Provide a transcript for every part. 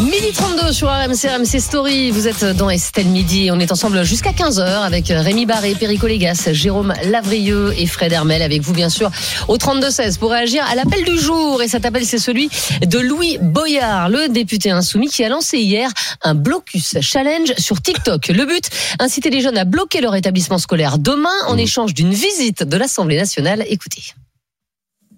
Midi 32 sur RMC, RMC Story. Vous êtes dans Estelle Midi. On est ensemble jusqu'à 15h avec Rémi Barré, Perico Légas, Jérôme Lavrieux et Fred Hermel avec vous, bien sûr, au 32-16 pour réagir à l'appel du jour. Et cet appel, c'est celui de Louis Boyard, le député insoumis qui a lancé hier un blocus challenge sur TikTok. Le but, inciter les jeunes à bloquer leur établissement scolaire demain en échange d'une visite de l'Assemblée nationale. Écoutez.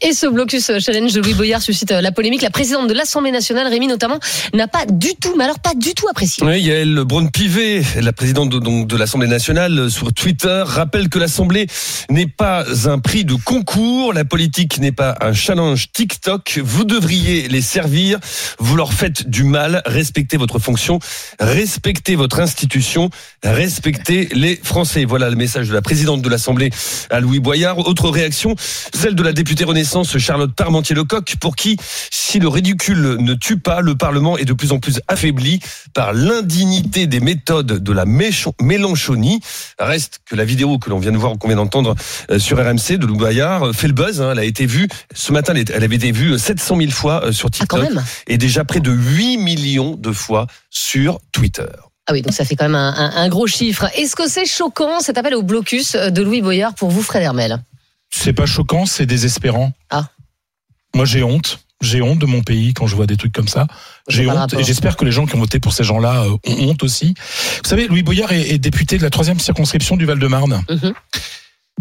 Et ce blocus challenge de Louis Boyard suscite la polémique. La présidente de l'Assemblée nationale, Rémi notamment, n'a pas du tout, mais alors pas du tout apprécié. Oui, Yael Braun-Pivet, la présidente de, donc, de l'Assemblée nationale, sur Twitter, rappelle que l'Assemblée n'est pas un prix de concours, la politique n'est pas un challenge TikTok. Vous devriez les servir, vous leur faites du mal, respectez votre fonction, respectez votre institution, respectez les Français. Voilà le message de la présidente de l'Assemblée à Louis Boyard. Autre réaction, celle de la députée Renaissance Charlotte Parmentier-Lecoq, pour qui, si le ridicule ne tue pas, le Parlement est de plus en plus affaibli par l'indignité des méthodes de la Mélenchonie. Reste que la vidéo que l'on vient de voir, qu'on vient d'entendre euh, sur RMC de Louis Boyard, euh, fait le buzz. Hein. Elle a été vue ce matin, elle avait été vue 700 000 fois euh, sur TikTok ah, et déjà près de 8 millions de fois sur Twitter. Ah oui, donc ça fait quand même un, un, un gros chiffre. Est-ce que c'est choquant cet appel au blocus de Louis Boyard pour vous, Fred Hermel? C'est pas choquant, c'est désespérant. Ah. Moi, j'ai honte. J'ai honte de mon pays quand je vois des trucs comme ça. J'ai honte et j'espère que les gens qui ont voté pour ces gens-là euh, ont honte aussi. Vous savez, Louis Boyard est, est député de la troisième circonscription du Val-de-Marne. Mhm.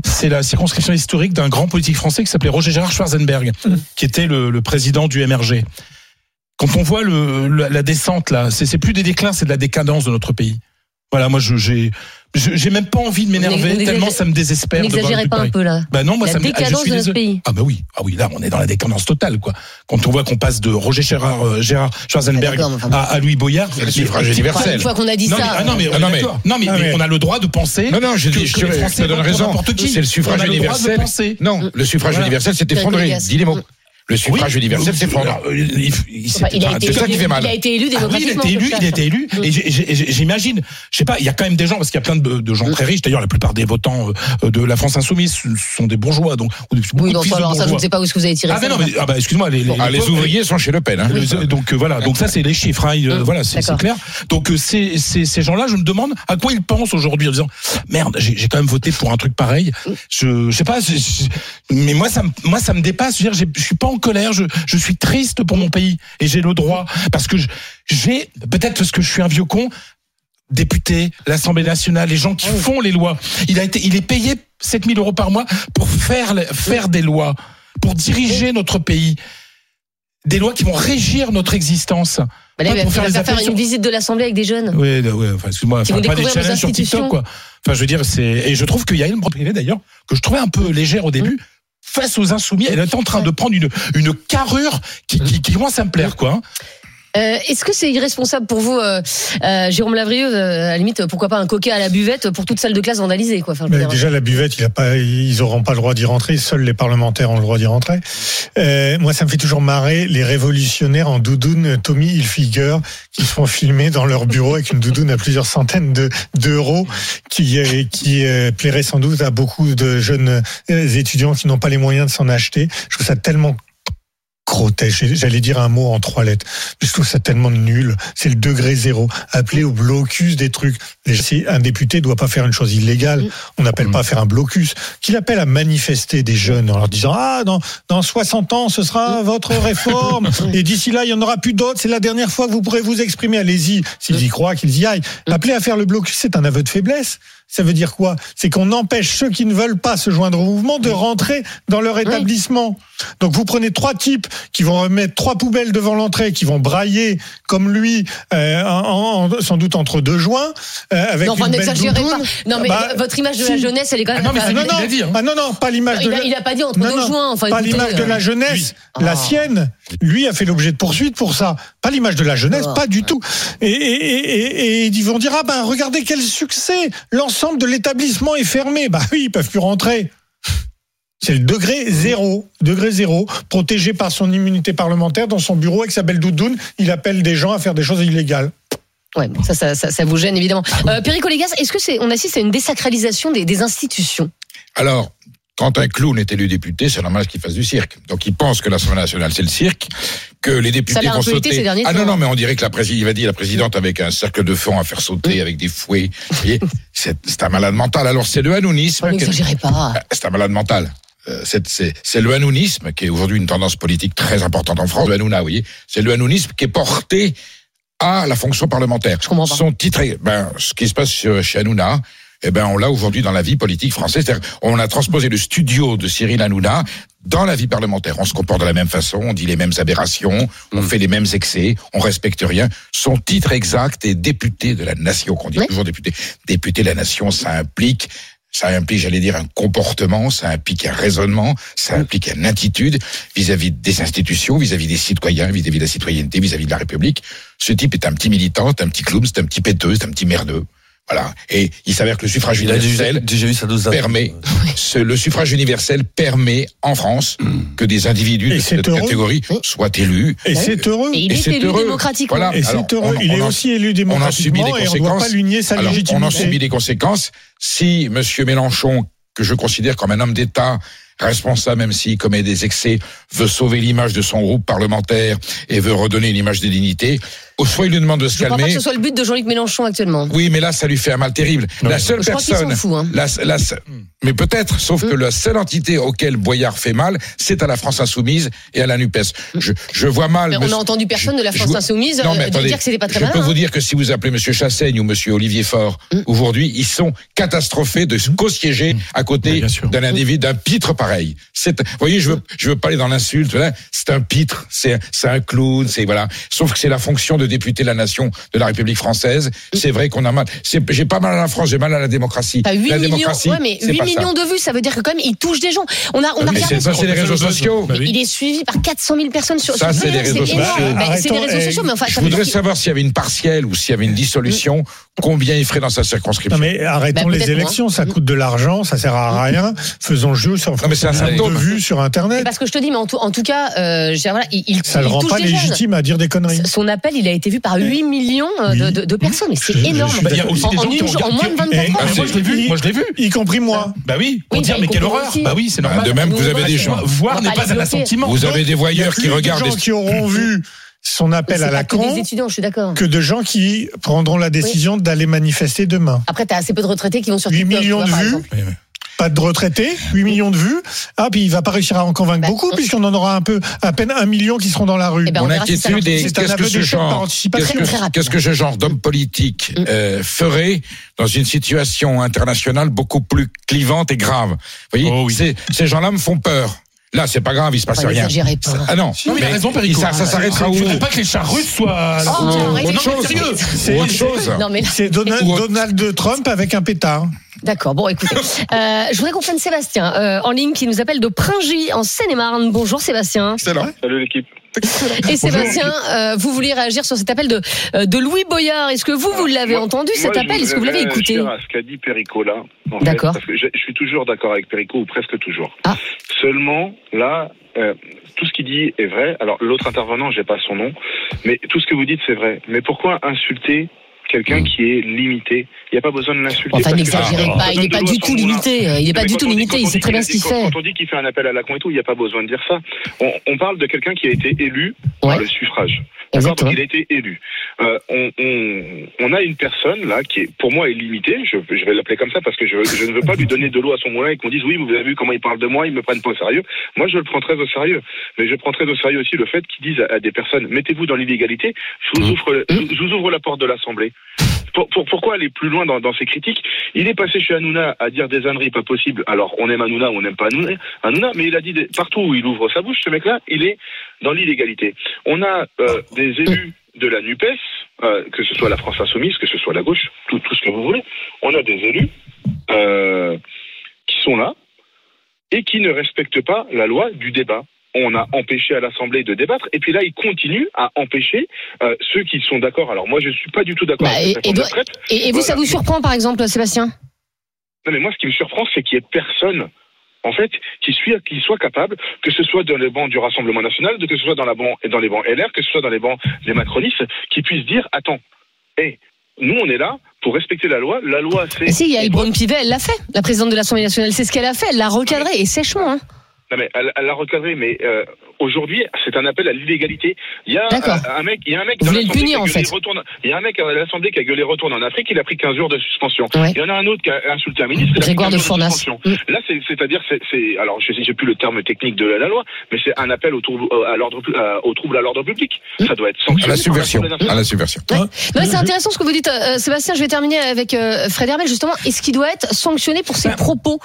C'est la circonscription historique d'un grand politique français qui s'appelait Roger Gérard Schwarzenberg, Mhm. qui était le, le président du MRG. Quand on voit le, la, la descente là, c'est plus des déclins, c'est de la décadence de notre pays. Voilà, moi je- j'ai je- j'ai même pas envie de m'énerver tellement ça me désespère. N'exagérez pas un peu là. Bah non, moi La ça me ah, je décadence suis de notre pays. Ah bah oui, ah oui, là on est dans la décadence totale quoi. Quand on voit qu'on passe de Roger Gérard, euh, Gérard Schwarzenberg Ah, enfin, à, à Louis Boyard, C'est le suffrage universel. une fois qu'on a dit non, mais, ça. ah non mais, on Ah non, mais- non mais, non, mais mais- on a le droit de penser. Non, non, je, que- dis, je, que je Français te donne raison. n'importe qui. C'est le suffrage universel. Non, le suffrage universel s'est effondré. Dis les mots. Le suffrage Oui, universel euh, s'effondre. euh, il- enfin, c'est ça élu, qui fait mal. il a été élu Ah oui, il a démocratiquement. été élu, il a été élu. Et j'imagine, je sais pas, il y a quand même des gens, parce qu'il y a plein de, de gens très riches. D'ailleurs, la plupart des votants euh, de la France insoumise sont des bourgeois, donc ou des- Oui, alors ça, je ne sais pas où est-ce que vous avez tiré Ah, ça. mais non, mais ah bah, excuse-moi, les, les, Ah, les ouvriers sont chez Le Pen. hein. le- donc euh, voilà, donc ça c'est les chiffres, hein, euh, Mm. voilà, c'est clair. Donc euh, ces, ces, ces gens-là, je me demande à quoi ils pensent aujourd'hui en disant merde, j'ai quand même voté pour un truc pareil. Je, je sais pas, mais moi ça me, moi ça me dépasse. Je veux dire, j'ai- je suis pas colère, je, je suis triste pour mon pays et j'ai le droit parce que j'ai peut-être parce que je suis un vieux con. Député, l'Assemblée nationale, les gens qui Ah font les lois. Il a été, il est payé 7000 euros par mois pour faire, faire des lois, pour diriger notre pays. Des lois qui vont régir notre existence. Bah là, pour faire les une visite de l'Assemblée avec des jeunes. Oui, enfin, excuse-moi, enfin, pas des challenges sur. TikTok, quoi. Enfin, je veux dire, c'est, et je trouve qu'il y a une propriété d'ailleurs, que je trouvais un peu légère au début, face aux insoumis. Elle est en train de prendre une, une carrure qui, qui, qui commence me plaire, quoi. Euh, Est-ce que c'est irresponsable pour vous, euh, euh, Jérôme Lavrieux, euh, à la limite, pourquoi pas un coquet à la buvette pour toute salle de classe vandalisée, quoi. Enfin, je veux Mais dire, déjà, la buvette, il a pas, ils n'auront pas le droit d'y rentrer. Seuls les parlementaires ont le droit d'y rentrer. Euh, moi, ça me fait toujours marrer les révolutionnaires en doudoune Tommy Hilfiger qui se font filmer dans leur bureau avec une doudoune à plusieurs centaines de d'euros qui euh, qui euh, plairait sans doute à beaucoup de jeunes étudiants qui n'ont pas les moyens de s'en acheter. Je trouve ça tellement protège. J'allais dire un mot en trois lettres. Je trouve ça tellement nul. C'est le degré zéro. Appeler au blocus des trucs. Si un député doit pas faire une chose illégale, on n'appelle pas à faire un blocus. Qu'il appelle à manifester des jeunes en leur disant ah dans dans 60 ans ce sera votre réforme et d'ici là il y en aura plus d'autres. C'est la dernière fois que vous pourrez vous exprimer. Allez-y. S'ils y croient, qu'ils y aillent. Appeler à faire le blocus, c'est un aveu de faiblesse. Ça veut dire quoi? C'est qu'on empêche ceux qui ne veulent pas se joindre au mouvement de rentrer dans leur établissement. Donc vous prenez trois types qui vont remettre trois poubelles devant l'entrée, qui vont brailler comme lui, euh, en- en- sans doute entre deux joints, euh, avec Non, une belle pas. Non, mais Bah, votre image de si. la jeunesse, elle est quand même. Ah non, mais non, non, il a dit, hein. ah non, non, pas l'image de Il la... a, il a pas dit entre Non, deux joints. Enfin, pas l'image de euh, la jeunesse, la Ah. sienne. Lui a fait l'objet de poursuites pour ça. Pas l'image de la jeunesse, Ah. pas du tout. Et, et, et, et- et ils vont dire ah ben regardez quel succès, l'ensemble de l'établissement est fermé. Bah oui, ils peuvent plus rentrer. C'est le degré zéro, degré zéro, protégé par son immunité parlementaire dans son bureau avec sa belle doudoune. Il appelle des gens à faire des choses illégales. Ouais, bon, ça, ça, ça, ça vous gêne évidemment. Ah Euh, Perico Légas, est-ce que c'est, on assiste à une désacralisation des, des institutions? Alors, quand un clown est élu député, c'est normal qu'il fasse du cirque. Donc il pense que l'Assemblée nationale, c'est le cirque, que les députés vont sauter. ces derniers ah non, non, mais on dirait que la présidente, il va dire la présidente avec un cercle de fond à faire sauter, avec des fouets. Vous voyez, c'est c'est un malade mental. Alors c'est le hanounisme. Oh, N'exagérez pas. c'est un malade mental. Euh, C'est le hanounisme qui est aujourd'hui une tendance politique très importante en France. Le hanouna, vous voyez, c'est le hanounisme qui est porté à la fonction parlementaire. Je comprends pas. Son titre, est- ben, ce qui se passe chez Hanouna, eh ben, on l'a aujourd'hui dans la vie politique française. C'est-à-dire, on a transposé le studio de Cyril Hanouna dans la vie parlementaire. On se comporte de la même façon, on dit les mêmes aberrations, on fait les mêmes excès, on respecte rien. Son titre exact est député de la nation, qu'on dit toujours député. Député de la nation, ça implique ça implique, j'allais dire, un comportement, ça implique un raisonnement, ça implique une attitude vis-à-vis des institutions, vis-à-vis des citoyens, vis-à-vis de la citoyenneté, vis-à-vis de la République. Ce type est un petit militant, un petit clown, c'est un petit péteux, c'est un petit merdeux. Voilà. Et il s'avère que le suffrage Il a déjà, universel déjà eu sa dose d'un- permet, ce- le suffrage universel permet en France que des individus Et de cette heureux. catégorie soient élus. Et c'est heureux. Et il est c'est élu heureux. démocratiquement. Voilà. Et c'est heureux. on- il est en- aussi élu on en subit démocratiquement des et on ne doit conséquences. pas lui nier sa Alors, légitimité. on en subit des conséquences. Si Monsieur Mélenchon, que je considère comme un homme d'État, responsable, même s'il commet des excès, veut sauver l'image de son groupe parlementaire et veut redonner une image de dignité, soit il lui demande de se Je ne crois pas calmer. que ce soit le but de Jean-Luc Mélenchon actuellement. Oui, mais là, ça lui fait un mal terrible. la seule Je personne, fout, hein. la, la- mais peut-être, sauf que la seule entité auquel Boyard fait mal, c'est à la France insoumise et à la Nupes. Je, je vois mal. Mais on n'a entendu personne de la France je- insoumise Non, mais euh, attendez, dire que c'était pas très Je malin. peux vous dire que si vous appelez Monsieur Chassaigne ou Monsieur Olivier Faure, aujourd'hui, ils sont catastrophés de co-siéger à côté d'un individu, d'un pitre pareil. C'est, vous voyez, je veux, je veux pas aller dans l'insulte. C'est un pitre, c'est, c'est un clown, c'est, voilà. Sauf que c'est la fonction de député de la nation de la République française. C'est vrai qu'on a mal. C'est, j'ai pas mal à la France, j'ai mal à la démocratie. T'as 8 la millions, démocratie, ouais, mais c'est 8 pas ça. millions de vues, ça veut dire que quand même, il touche des gens. On a, on a regardé c'est ça, c'est les réseaux sociaux. Bah oui. Il est suivi par 400 000 personnes sur Ça, c'est des réseaux sociaux. Bah, c'est des Arrêtons, réseaux eh, sociaux, mais enfin, Je voudrais savoir s'il y avait une partielle ou s'il y avait une dissolution, combien il ferait dans sa circonscription? Non mais arrêtons Bah, les élections, ça coûte de l'argent, ça sert à rien. Faisons jeu sur mais c'est un de symptôme. vues sur C'est Internet. parce que je te dis, mais en tout, en tout cas, euh, voilà, il, il, Ça il le rend pas légitime à dire des conneries. Son appel, il a été vu par 8 millions euh, de, Oui. de- de personnes, mais c'est énorme. Bah, y a aussi en, des en gens qui une ont jour- en moins de Eh, 24 Ah, heures. mais moi je l'ai vu, moi je l'ai vu. Y compris moi. Bah oui, pour Oui, dire bah, mais quelle horreur. aussi. Bah oui, c'est Bah, normal. de même que vous avez des gens. Voir n'est pas un assentiment. Vous avez des voyeurs qui de regardent gens des... qui auront vu son appel à suis d'accord. que de gens qui prendront la décision d'aller manifester demain. Après, t'as assez peu de retraités qui vont sur 8 TikTok. millions tu vois, de vues. Pas de retraités, 8 millions de vues. Ah, puis il va pas réussir à en convaincre Bah, beaucoup, on- puisqu'on en aura un peu, à peine un million qui seront dans la rue. Eh ben, on Mon inquiétude est C'est un qu'est-ce que ce genre, qu'est-ce que, qu'est-ce ce genre d'homme politique euh, ferait dans une situation internationale beaucoup plus clivante et grave? Vous voyez, Oh oui. ces, ces gens-là me font peur. Là, c'est pas grave, il se passe Enfin, rien. pas. Ah non, Non, mais il a raison, Perico. ça, ça s'arrêtera où Il faudrait pas que les chars russes soient. Oh, non, mais chose. C'est- Autre chose. Mais C'est Donald, Ou autre- Donald Trump avec un pétard. D'accord, bon, écoutez. Euh, je voudrais qu'on prenne Sébastien euh, en ligne qui nous appelle de Pringy, en Seine-et-Marne. Bonjour Sébastien. Excellent. Salut l'équipe. Et Sébastien, euh, vous vouliez réagir sur cet appel de, euh, de Louis Boyard. Est-ce que vous, vous l'avez entendu cet moi, appel? Est-ce que vous l'avez écouté? à ce qu'a dit Perico là. D'accord. je suis toujours d'accord avec Perico, ou presque toujours. Ah. Seulement, là, euh, tout ce qu'il dit est vrai. Alors, l'autre intervenant, j'ai pas son nom, mais tout ce que vous dites, c'est vrai. Mais pourquoi insulter quelqu'un qui est limité. Il n'y a pas besoin de l'insulter. Enfin, n'exagérez pas, il n'est pas du tout limité. euh, Il n'est pas du tout limité, il sait très bien ce qu'il quand- fait. Quand on dit qu'il fait un appel à la con et tout, il n'y a pas besoin de dire ça. On, on parle de quelqu'un qui a été élu par le suffrage. D'accord. Donc il a été élu. Euh, on, on, on a une personne là qui est, pour moi, est limitée. Je, je vais l'appeler comme ça parce que je, je ne veux pas lui donner de l'eau à son moulin et qu'on dise oui, vous avez vu comment ils parlent de moi, ils me prennent pas au sérieux. Moi, je le prends très au sérieux. Mais je prends très au sérieux aussi le fait qu'ils disent à, à des personnes mettez-vous dans l'illégalité. Je vous ouvre, je vous ouvre la porte de l'Assemblée. Pour, pour- pourquoi aller plus loin dans, dans ces critiques? Il est passé chez Hanouna à dire des âneries pas possibles. Alors, on aime Hanouna ou on n'aime pas Hanouna, mais il a dit partout où il ouvre sa bouche, ce mec-là, il est dans l'illégalité. On a euh, des élus de la NUPES, euh, que ce soit la France Insoumise, que ce soit la gauche, tout, tout ce que vous voulez. On a des élus euh, qui sont là et qui ne respectent pas la loi du débat. On a empêché à l'Assemblée de débattre, et puis là, ils continuent à empêcher euh, ceux qui sont d'accord. Alors moi, je suis pas du tout d'accord Bah, avec et, cette et vous, ça vous surprend, par exemple, Sébastien? Non, mais moi, ce qui me surprend, c'est qu'il y ait personne, en fait, qui, soit, qui soit capable, que ce soit dans les bancs du Rassemblement National, que ce soit dans, la banc, dans les bancs LR, que ce soit dans les bancs des macronistes, qui puissent dire, attends, hé, nous, on est là pour respecter la loi. La loi, c'est... Si, il y a Braun Pivet, elle l'a fait. La présidente de l'Assemblée nationale, c'est ce qu'elle a fait. Elle l'a recadré, et sèchement. Hein. Non mais elle, elle l'a recadré, mais euh, aujourd'hui c'est un appel à l'illégalité. Il y a euh, un mec, il y a un mec Vous dans l'Assemblée qui a en gueulé fait. retourne- Il y a un mec à l'Assemblée qui a gueulé retourne en Afrique, il a pris 15 jours de suspension. Ouais. Il y en a un autre qui a insulté un ministre, il a pris Grégoire 15 de jours Fournas. suspension. Là, c'est- c'est-à-dire, c'est, c'est- alors je sais, j'ai plus le terme technique de la, la loi, mais c'est un appel au trouble à l'ordre, à- au trouble à l'ordre public. Ça doit être À sanctionné. la par subversion. À la subversion. Non, mais c'est intéressant ce que vous dites, euh, Sébastien. Je vais terminer avec euh, Fred Hermel, justement. Est-ce qu'il doit être sanctionné pour ses propos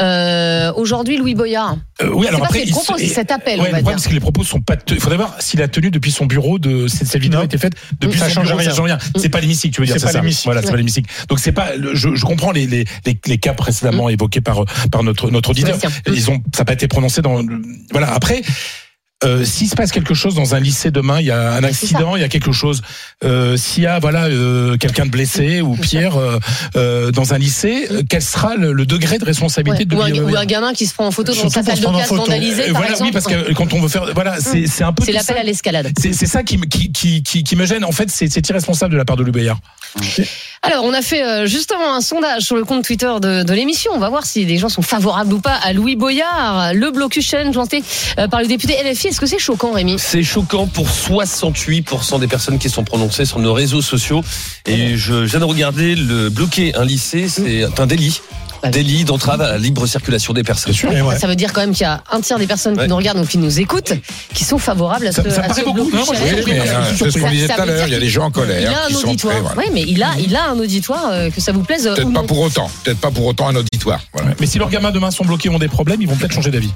euh, Aujourd'hui, Louis Boyard? Euh, oui, alors pas après, il propos, se- cet appel, Ouais, on va le problème, dire. c'est que les propos sont pas. te- Il faudrait voir s'il a tenu depuis son bureau de cette, vidéo a été faite depuis Ça son change bureau. rien. Ça change rien. C'est pas l'hémicycle, tu veux dire C'est pas ça l'hémicycle. Voilà, c'est pas l'hémicycle. Donc c'est pas. le- Je, je comprends les, les, les, les cas précédemment évoqués par par notre notre auditeur. Ils ont ça n'a pas été prononcé dans. Voilà. Après. Euh, S'il se passe quelque chose dans un lycée demain, il y a un accident, il y a quelque chose. Euh, S'il y a voilà euh, quelqu'un de blessé ou Pierre euh, euh, dans un lycée, euh, quel sera le, le degré de responsabilité Ouais. de ou, un, ou un gamin qui se prend en photo dans sa salle de classe vandalisée, par voilà, exemple. oui, parce que quand on veut faire, voilà, c'est c'est un peu C'est l'appel à l'escalade. C'est c'est ça qui, me- qui, qui, qui, me gêne. En fait, c'est irresponsable de la part de Bayard. Alors, on a fait euh, justement un sondage sur le compte Twitter de, l'émission. On va voir si les gens sont favorables ou pas à Louis Boyard. Le blocus challenge euh, par le député LFI. Est-ce que c'est choquant, Rémi? C'est choquant pour 68% des personnes qui sont prononcées sur nos réseaux sociaux. Et je viens de regarder le bloquer un lycée, c'est un délit. Délit d'entrave à la libre circulation des personnes. Et ouais. Ça veut dire quand même qu'il y a un tiers des personnes qui nous regardent ou qui nous écoutent qui sont favorables à ce, Ça- ça à paraît ce beaucoup. blocus Non, moi, je- challenge. Oui, mais, euh, c'est ce qu'on disait tout à l'heure, il y a des gens en colère a un qui auditoire. prêts, voilà. Oui, mais il a, il a un auditoire, euh, que ça vous plaise ou Peut-être non. pas pour autant. Peut-être pas pour autant un auditoire. Voilà. Mais si leurs gamins demain sont bloqués, ont des problèmes, ils vont peut-être changer d'avis.